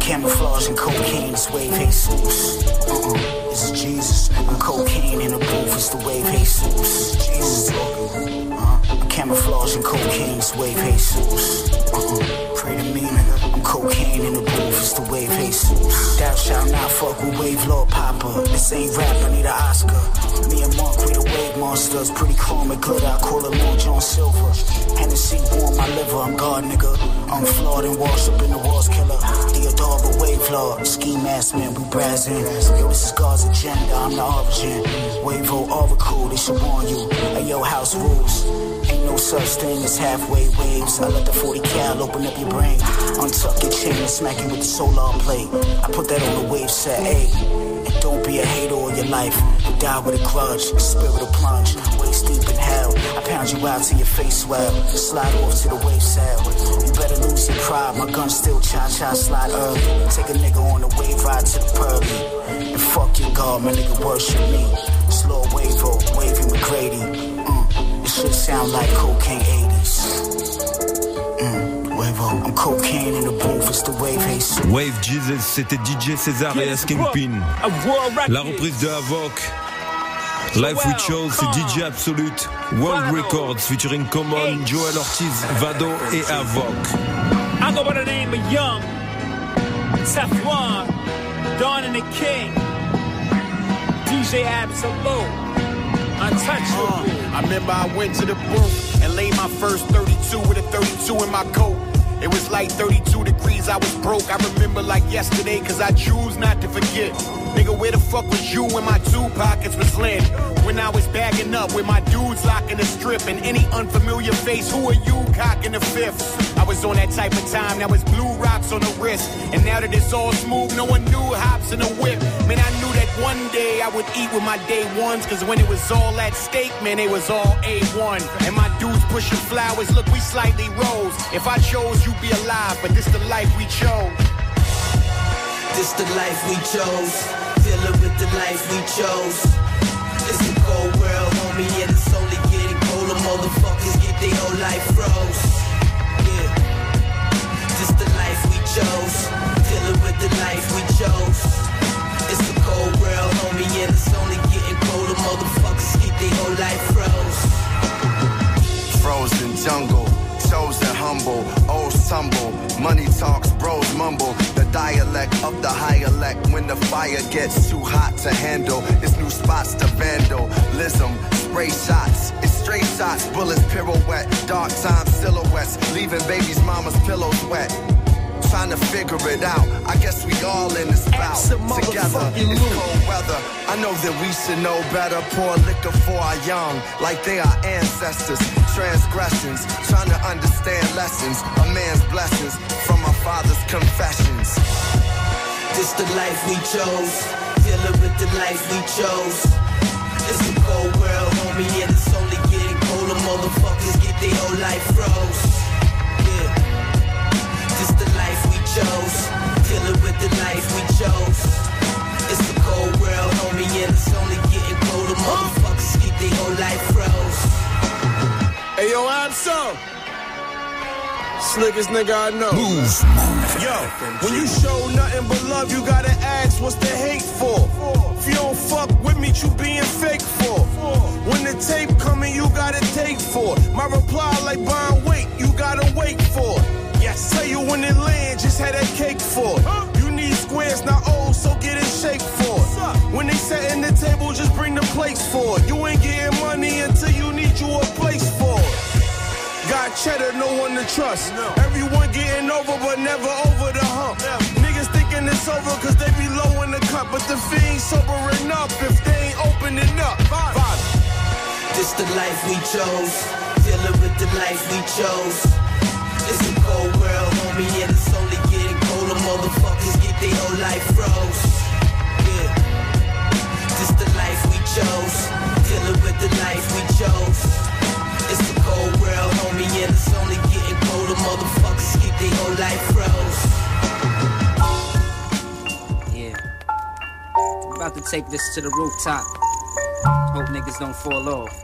Speaker 10: I'm camouflaging cocaine, wave Jesus. Uh-uh, it's Jesus. I'm cocaine in the booth, it's the wave Jesus. Jesus. Uh, I'm camouflaging cocaine, wave Jesus. Uh-uh, pray to me. I'm cocaine in the booth, it's the wave Jesus. Thou shalt not fuck with wave lord Papa. This ain't rap, I need an Oscar. Me and Mark, we the wave monsters. Pretty chrome and glitter, I call it Lil John Silver. Hennessy warm my liver, I'm God, nigga. I'm flawed and washed up in the walls, killer. Theodore, but wave lord. Ski mask, man, we brazzing. Yo, this is God's agenda, I'm the origin. Wave Oracle, they should warn you. Hey, yo, house rules. Ain't no such thing as halfway waves. I let the 40 cal open up your brain. Untuck your chain and smack you with the solar plate. I put that on the wave set, hey. And don't be a hater all your life. You die with a grudge, spirit of plunge. Waist deep in hell. I pound you out till your face swell. Slide off to the wave sail. You better lose your pride. My gun still cha cha slide early. Take a nigga on a wave ride to the pearly. And fuck your God, my nigga worship me. Slow wave roll, wavy McGrady. Mm, this shit sound like cocaine 80s. Mm, wave roll. I'm cocaine in the booth, it's the wave hey soup.
Speaker 7: Wave Jesus, c'était DJ César et Kingpin. La reprise de Havok. Life We Chose, c'est DJ Absolute. World Records featuring Common, Joel Ortiz, Vado et Havok.
Speaker 24: I go by the name of Young, Teflon, Dawn and the King, DJ Absolute, Untouchable.
Speaker 25: Uh, I remember I went to the booth and laid my first 32 with a 32 in my coat. It was like 32 degrees, I was broke. I remember like yesterday, cause I choose not to forget. Nigga, where the fuck was you when my two pockets was lit? When I was bagging up with my dudes locking the strip and any unfamiliar face, who are you cocking the fifth? I was on that type of time, now it's blue rocks on the wrist. And now that it's all smooth, no one knew hops in the whip. Man, I knew that one day I would eat with my day ones, cause when it was all at stake, man, it was all A1. And my dudes pushing flowers, look, we slightly rose. If I chose, you'd be alive, but this the life we chose.
Speaker 23: This the life we chose. Dealing with the life we chose. It's a cold world, homie, and it's only getting colder. Motherfuckers get their whole life froze. Yeah. This the life we chose. Dealing with the life we chose. It's a cold world, homie, and it's only getting colder. Motherfuckers get their whole life froze.
Speaker 17: Frozen jungle, chosen humble, old stumble. Money talks, bros mumble. The dialect of the high elect. When the fire gets too hot to handle, it's new spots to vandalism. Spray shots, it's straight shots, bullets pirouette. Dark time silhouettes, leaving baby's mama's pillows wet. Trying to figure it out. I guess we all in this bout together. It's cold weather. I know that we should know better. Pour liquor for our young, like they are ancestors. Transgressions, trying to understand lessons. A man's blessings from our father's confessions.
Speaker 23: This the life we chose. Dealing with the life we chose. It's a cold world, homie, and it's only getting colder. Motherfuckers get their whole life froze. Yeah. This the life we chose. Dealing with the life we chose. It's a cold world, homie, and it's only getting colder. Motherfuckers get their whole life froze.
Speaker 22: Hey yo, I'm so. Slickest nigga I know.
Speaker 7: Move.
Speaker 22: Yo, when you show nothing but love, you gotta ask what's the hate for. If you don't fuck with me, you being fake for. When the tape coming, you gotta take for. My reply like buying weight, you gotta wait for. it. Yes, tell you when it land, just had that cake for. You need squares, not O's, so get in shape for. When they setting the table, just bring the plates for. You ain't getting money until cheddar, no one to trust. Everyone getting over, but never over the hump. Niggas thinking it's over cause they be low in the cup. But the fiends sobering up if they ain't opening up. Vibe.
Speaker 23: This the life we chose. Dealing with the life we chose. It's a cold world, homie, and it's only getting colder. Motherfuckers get their whole life froze. Yeah. This the life we chose. Dealing with the life we chose. Homie, and it's only getting colder. Motherfuckers get their whole life froze.
Speaker 6: Yeah. About to take this to the rooftop. Hope niggas don't fall off.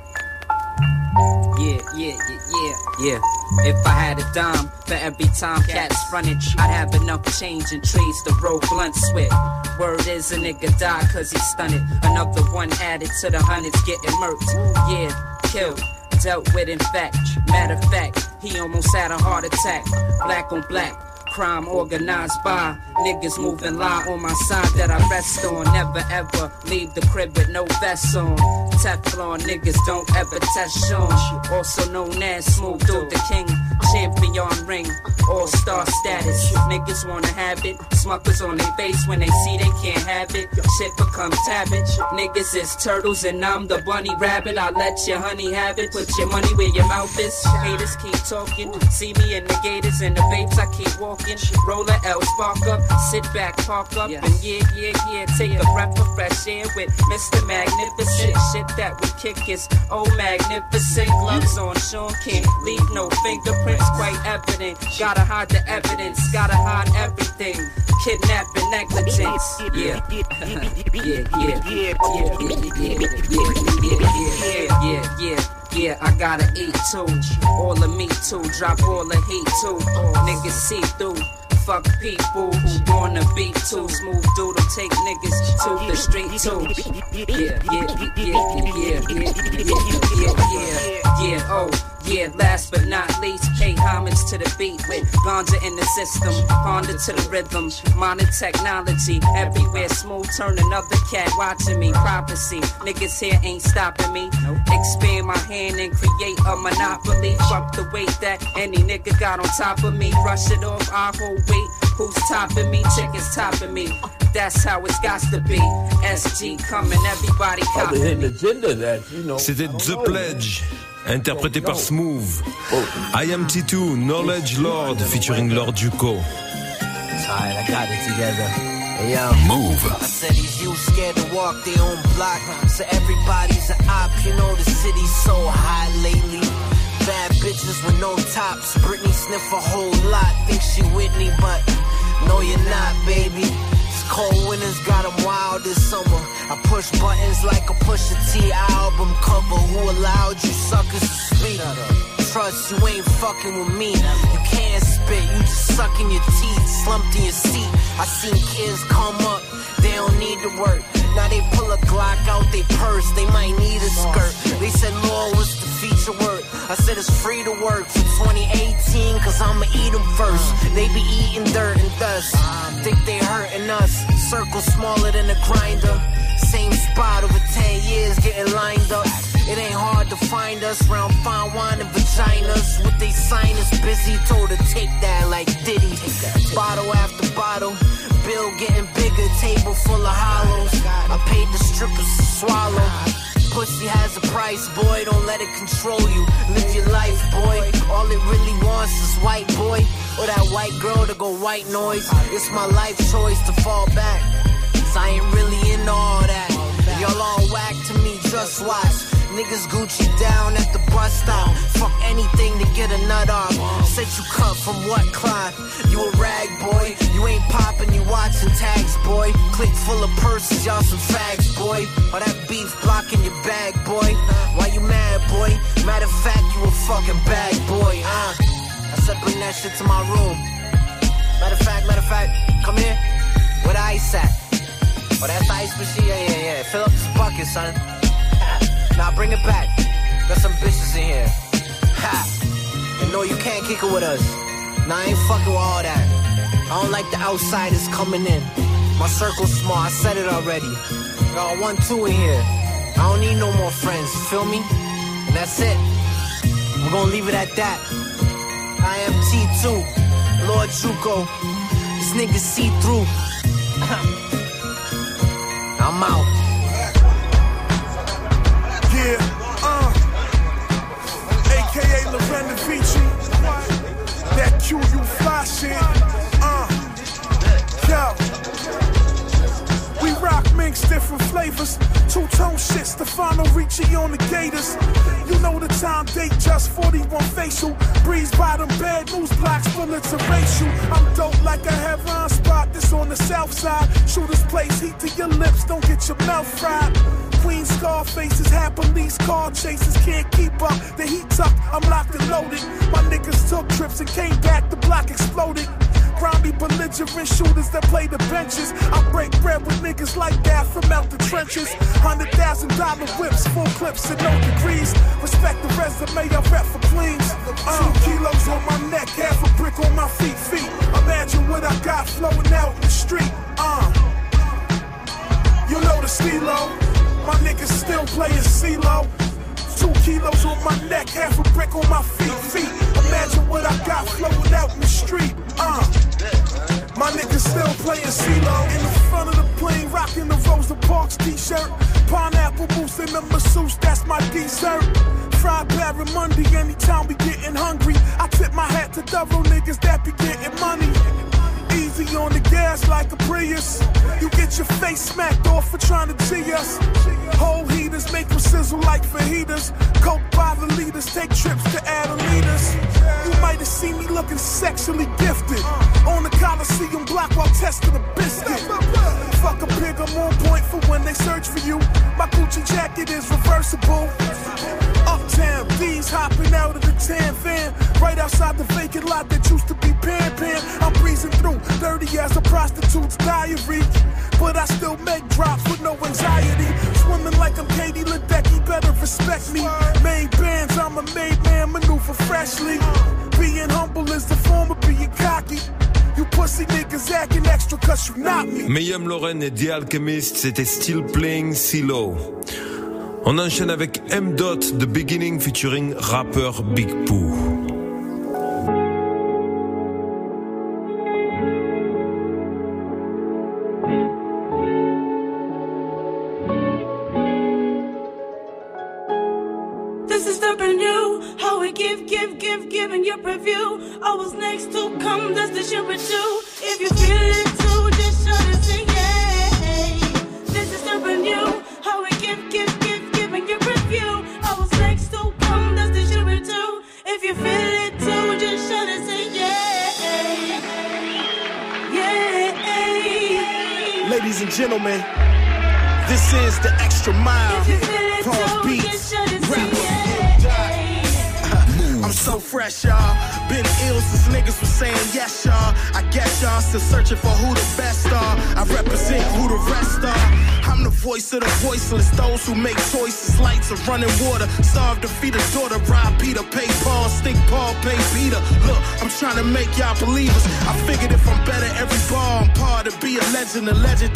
Speaker 6: Yeah, yeah, yeah, yeah, yeah. If I had a dime for every time cats frontage, I'd have enough change and trees to roll blunts with. Word is a nigga died cause he stunted. Another one added to the hundreds getting murked. Yeah, killed. Dealt with in fact. Matter of fact, he almost had a heart attack. Black on black. Crime organized by niggas moving lie on my side that I rest on. Never ever leave the crib with no vest on. Teflon niggas don't ever test Sean. Also known as Smooth Dude the King. Champion ring, all star status. Niggas wanna have it. Smuckers on their face when they see they can't have it. Shit becomes savage. Niggas is turtles and I'm the bunny rabbit. I let your honey have it. Put your money where your mouth is. Haters keep talking. See me in the gators and the babes I keep walking. sparking. Roll a L, spark up, sit back, park up, and yeah, yeah, yeah. Take a breath of fresh air with Mr. Magnificent. Shit that we kick is oh magnificent. Gloves on, Sean can't leave no fingerprints, quite evident. Gotta hide the evidence, gotta hide everything. Kidnapping, negligence. Yeah. yeah, yeah, yeah, yeah, yeah, yeah, yeah, yeah, yeah, yeah. Yeah, I gotta eat too. All of me too. Drop all the heat too. Niggas see through. Fuck people who wanna be too smooth. Dude, take niggas to the street too. Yeah, yeah, yeah, yeah, yeah, yeah, yeah, yeah, yeah. yeah. Oh. Yeah, last but not least, pay homage to the beat with ganja in the system, ponder to the rhythm, modern technology, everywhere smooth, turn another cat watching me, prophecy, niggas here ain't stopping me, expand my hand and create a monopoly, fuck the weight that any nigga got on top of me, rush it off, I hold weight, who's topping me, chickens topping me, that's how it's got to be, SG coming, everybody copy me.
Speaker 7: C'était The Pledge. Interprété par Smooth. I am T2, Knowledge Lord, featuring Lord Duco.
Speaker 23: Alright, I got it together. Hey, yo.
Speaker 7: Move.
Speaker 23: I said these youths scared to walk their own block. So everybody's an op. You know the city's so hot lately. Bad bitches with no tops. Britney sniff a whole lot. Think she Whitney, but no, you're not, baby. Cold winters got 'em wild this summer. I push buttons like a Pusha T album cover. Who allowed you suckers to speak? Trust you ain't fucking with me. You can't spit, you just sucking your teeth, slumped in your seat. I seen kids come up, they don't need to work. Now they pull a Glock out they purse, they might need a skirt. They said, Lord, what's the feature work? I said it's free to work for 2018, cause I'ma eat them first. They be eating dirt and dust. Think they hurting us. Circle smaller than a grinder. Same spot over 10 years getting lined up. It ain't hard to find us round fine wine and vaginas. With they signers busy, told to take that like Diddy. Bottle after bottle, bill getting bigger, table full of hollows. I paid the strippers to swallow. Pussy has a price, boy, don't let it control you. Live your life, boy. All it really wants is white boy. Or that white girl to go white noise. It's my life choice to fall back. Cause I ain't really into all that. Y'all all whack to me, just watch. Niggas Gucci down at the bus stop. Fuck anything to get a nut off. Said you cut from what cloth? You a rag boy. You ain't popping, you watching tags, boy. Click full of purses, y'all some fags, boy. Or that beef blocking your bag, boy. Why you mad, boy? Matter of fact, you a fucking bag, boy, uh. I said bring that shit to my room. Matter of fact, matter of fact, come here. Where the ice at? Oh, that's ice machine? Yeah, yeah, yeah. Fill up this bucket, son. Now bring it back. Got some bitches in here. Ha! And no, you can't kick it with us. Nah, I ain't fucking with all that. I don't like the outsiders coming in. My circle's small, I said it already. Got one, two in here. I don't need no more friends, feel me? And that's it. We're gonna leave it at that. I am T2, Lord Juco. These niggas see through. I'm out.
Speaker 26: That QU fly shit. Uh. Yo. We rock minks, different flavors. Two tone shit, Stefano Ricci on the Gators. You know the time, date just 41 facial. Breeze bottom bed, news blocks bullets of racial. I'm dope like a the south side. Shooters place heat to your lips, don't get your mouth fried. Queen scar faces, have police car chasers, can't keep up. The heat tucked, I'm locked and loaded. My niggas took trips and came back, the block exploded. Grimy belligerent shooters that play the benches. I break bread with niggas like that from out the trenches. Hundred thousand dollar whips, full clips and no degrees. Respect the resume I rep for Queens. Uh, Two kilos on my neck, half a brick on my feet. Feet. Imagine what I got flowing out in the street. Uh, you know the stilo. My niggas still playing CeeLo. Two kilos on my neck, half a brick on my feet. Feet. Imagine what I got flowing out in the street. Uh. My niggas still playing CeeLo in the front of the plane, rocking the Rosa Parks t-shirt. Pineapple mousse in the masseuse, that's my dessert. Fried barramundi anytime we getting hungry. I tip my hat to double niggas that be getting money. Julius. You get your face smacked off for trying to G us. Whole heaters make them sizzle like fajitas. Coke by the liters, take trips to Adelitas. You might have seen me looking sexually gifted. On the Coliseum block while testing a biscuit. Fuck a pig, I'm on point for when they search for you. My Gucci jacket is reversible. Uptown, D's hopping out of the tan van. Right outside the vacant lot that used to be Pan Pan. I'm breezing through, dirty as a prostitute's diary. But I still make drops with no anxiety. Swimming like I'm Katie Ledecky, better respect me. Main bands, I'm a made man, maneuver freshly. Being humble is the form of being cocky. You pussy niggas acting extra cause you not me.
Speaker 7: Meyhem Lauren et The Alchemist, c'était Still Playing CeeLo. On enchaîne avec M. Dot, The Beginning featuring rapper Big Pooh.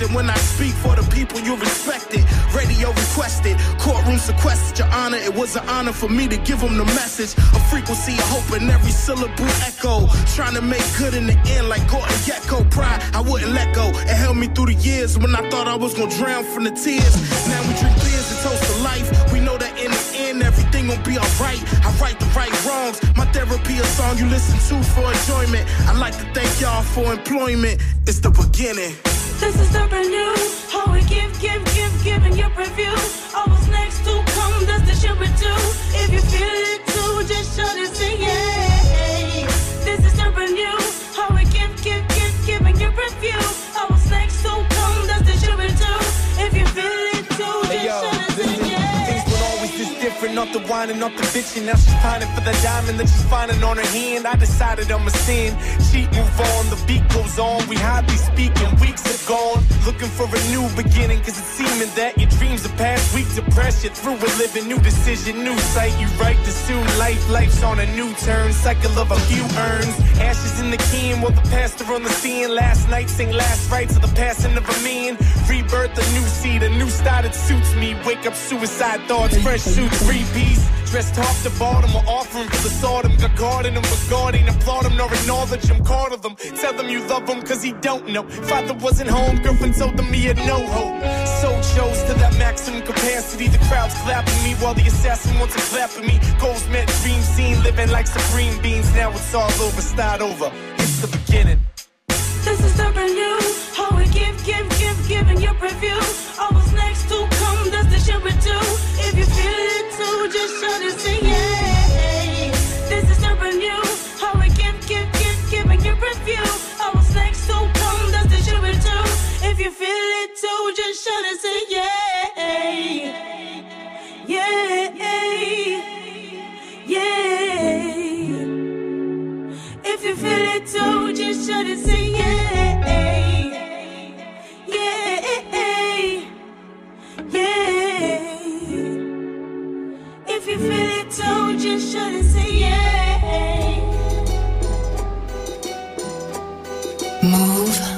Speaker 5: And when I speak for the people, you respect it. Radio requested, courtroom sequestered, your honor. It was an honor for me to give them the message. A frequency of hope in every syllable echo. Trying to make good in the end like Gordon Gekko. Pride, I wouldn't let go. It held me through the years when I thought I was gonna drown from the tears. Now we drink beers and toast to life. We know that in the end, everything gon' be alright. I right the right wrongs. My therapy a song you listen to for enjoyment. I like to thank y'all for employment. It's the beginning.
Speaker 27: This is the new. How we give, give, give, giving your preview.
Speaker 21: Off the wine and off the bitch, and Now she's pining for the diamond that she's finding on her hand. I decided I'm a sin. Cheat, move on. The beat goes on. We hardly speaking. Weeks are gone. Looking for a new beginning. Cause it's seeming that your dreams are past. Weak depression. Through a living. New decision. New sight. You right the soon. Life. Life's on a new turn. Cycle of a few urns, Ashes in the can while the pastor on the scene. Last night sing last rites of the passing of a man. Rebirth, a new seed, a new start that suits me. Wake up, suicide thoughts, fresh suits, three piece. Dressed top to bottom, or offering for the. Got guarding them, regarding, applaud them, nor acknowledge them. To them, tell them you love them, cause he don't know. Father wasn't home, girlfriend told them he had no hope. Soul chose to that maximum capacity. The crowd's clapping me while the assassin wants to clap at me. Goals met, dream seen, living like supreme beings. Now it's all over, start over. It's the beginning.
Speaker 27: This is the new. How we give, give, give, giving your preview. I was next to come, that's the shit we do. If you feel it just it, say yeah. Yeah. Yeah. If you feel it just it, say yeah. Yeah. Yeah. If you feel it just it, say yeah.
Speaker 18: Move.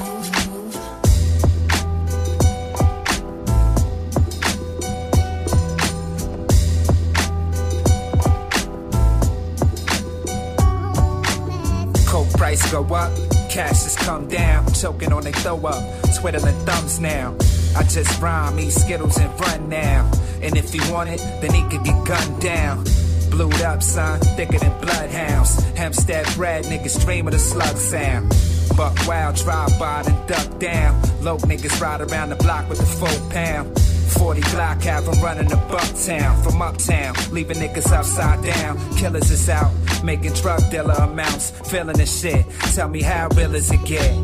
Speaker 28: Go up, cash has come down. Choking on they throw up, twiddling thumbs now. I just rhyme, eat Skittles and run now. And if he want it, then he could get gunned down. Blued up, son, thicker than bloodhounds. Hempstead bred niggas dream of the slug sound.
Speaker 6: Buck wild, drive by and duck down. Low niggas ride around the block with the four pound. 40 Glock have them running to Bucktown from uptown, leaving niggas upside down. Killers is out, making drug dealer amounts, feeling the shit. Tell me how real is it get?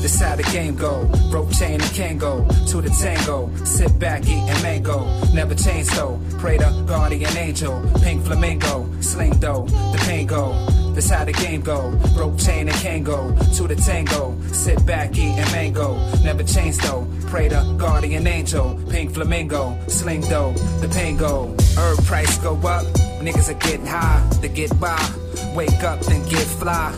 Speaker 6: This how the game go. Rope chain and can go to the tango. Sit back, eating mango. Never change though. Pray to guardian angel. Pink flamingo. Sling though. The pain go. This how the game go. Rope chain and can go to the tango. Sit back, eating mango. Never change though. Pray to guardian angel. Pink flamingo. Sling though. The pain go. Herb price go up. Niggas are getting high. They get by. Wake up, then get fly.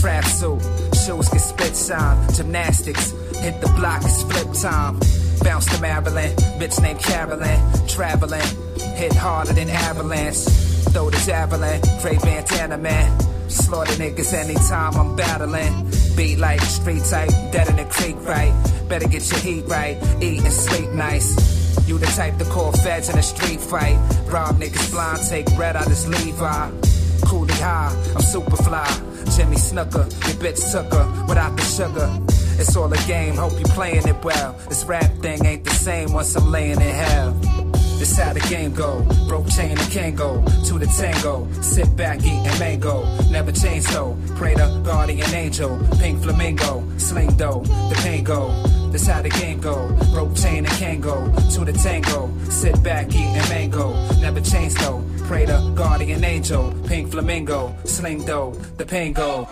Speaker 6: Trap suit, shoes get spit shine. Gymnastics, hit the block, it's flip time. Bounce to Maryland, bitch named Carolyn. Traveling, hit harder than avalanche. Throw the javelin, Ray Bandana man. Slaughter niggas anytime I'm battling. Beat like street type, dead in the creek right. Better get your heat right, eat and sleep nice. You the type to call feds in a street fight. Rob niggas blind, take bread out his Levi. Coolie high, I'm super fly. Jimmy Snooker, your bitch her without the sugar. It's all a game, hope you playing it well. This rap thing ain't the same once I'm laying in hell. This how the game go. Broke chain and Kango to the tango. Sit back, eating mango. Never change though. Pray to guardian angel. Pink flamingo. Sling dough. The pain go. This how the game go. Rope chain and Kango to the tango. Sit back, eat and mango. Never change though. Pray to guardian angel. Pink flamingo. Sling dough. The pain go.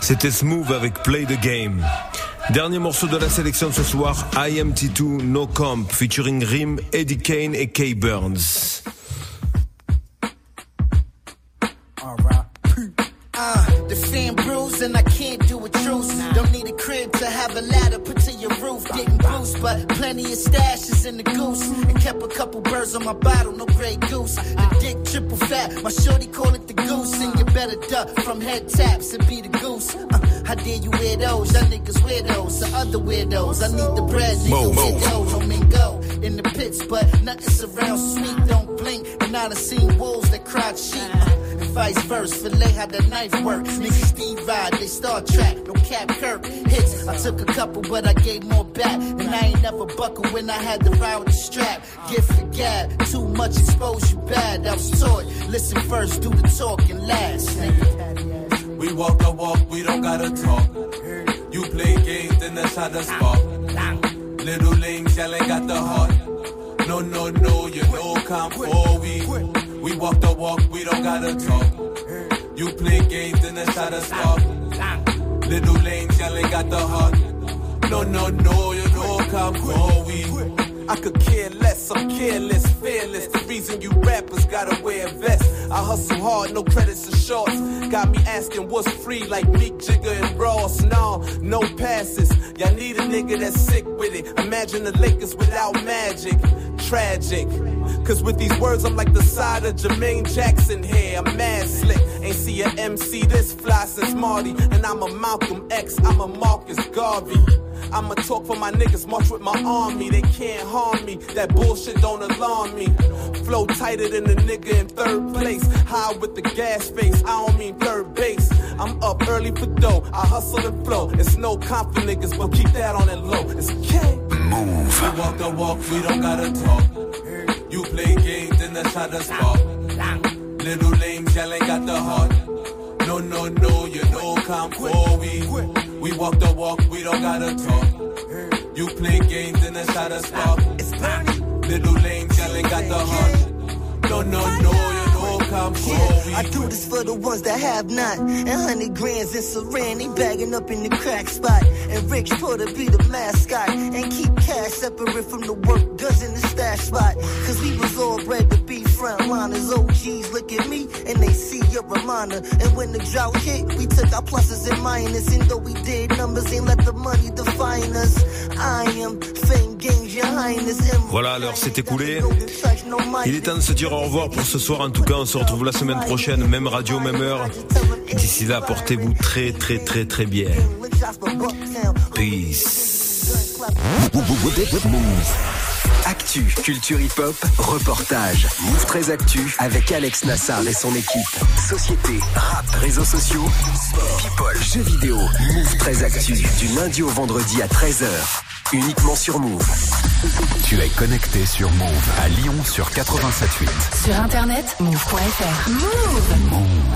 Speaker 7: C'était Smoovth avec Play the Game. Dernier morceau de la sélection ce soir, IAMT2 No Comp featuring Rim, Eddie Kane et Kay Burns.
Speaker 29: Uh, the fan bruise and I a ladder put to your roof. Didn't boost, but plenty of stashes in the goose. And kept a couple birds on my bottle, no gray goose. The dick triple fat, my shorty call it the goose. And you better duck from head taps and be the goose. Uh, how dare you wear those? Y'all niggas weirdos, the other weirdos. I need the bread, nigga, weirdo. Don't mean go in the pits, but nothing's around sweet. Don't blink, and I done seen wolves that cried sheep. Uh, vice versa. Filet how the knife work. Niggas Steve ride, they Star Trek, no cap Kirk. Hits, I took a couple, but I gave more back. And I ain't never buckle when I had to ride with the strap. Gift for gab, too much expose you bad. I was taught, listen first, do the talking last. Nigga.
Speaker 30: We walk the walk, we don't gotta talk. You play games, then that's how the spark. Little lames, y'all ain't got the heart. No, no, no, you know come for we. Walk the walk, we don't gotta talk. You play games, then that's how the spark. Little lames, y'all ain't got the heart. No, no, no, you know come for we.
Speaker 13: I could care less, I'm careless, fearless. The reason you rappers gotta wear a vest. I hustle hard, no credits or shorts. Got me asking what's free, like Meek, Jigga, and Ross. Nah, no passes. Y'all need a nigga that's sick with it. Imagine the Lakers without magic. Tragic. Cause with these words, I'm like the side of Jermaine Jackson here. I'm mad slick. Ain't see a MC this fly since Marty. And I'm a Malcolm X, I'm a Marcus Garvey. I'ma talk for my niggas, march with my army. They can't harm me. That bullshit don't alarm me. Flow tighter than the nigga in third place. High with the gas face. I don't mean third base. I'm up early for dough. I hustle and flow. It's no comp for niggas, but keep that on it low. It's K.
Speaker 30: Move. We walk the walk, we don't gotta talk. You play games, how the spark. Little lames, y'all ain't got the heart. No, no, no, you know come for we. We walk the walk, we don't gotta talk. You play games, how the spark. Little lames, y'all ain't got the heart. No, no, no, come we.
Speaker 29: I do this for the ones that have not. And hundred grands in Saran, they bagging up in the crack spot. And Rich Porter be the mascot. And keep cash separate from the work, guns in the stash spot. Cause we was all bred to be frontliners. OGs look at me and they see a reminder. And when the drought hit, we took our pluses and minuses. And though we did numbers, ain't let the money define us. I am fame games, your highness.
Speaker 7: Voilà, l'heure s'est écoulée. Il est temps de se dire au revoir pour ce soir. En tout cas, on se retrouve la semaine prochaine, même radio, même heure. D'ici là, portez-vous très, très, très, très bien. Peace.
Speaker 31: Move.
Speaker 1: Actu, culture hip-hop, reportage. Move 13 Actu avec Alex Nassar et son équipe. Société, rap, réseaux sociaux, sport, people, jeux vidéo. Move 13 Actu du lundi au vendredi à 13h. Uniquement sur Move.
Speaker 32: Tu es connecté sur Move à Lyon sur 87.8.
Speaker 18: Sur internet, move.fr. Move.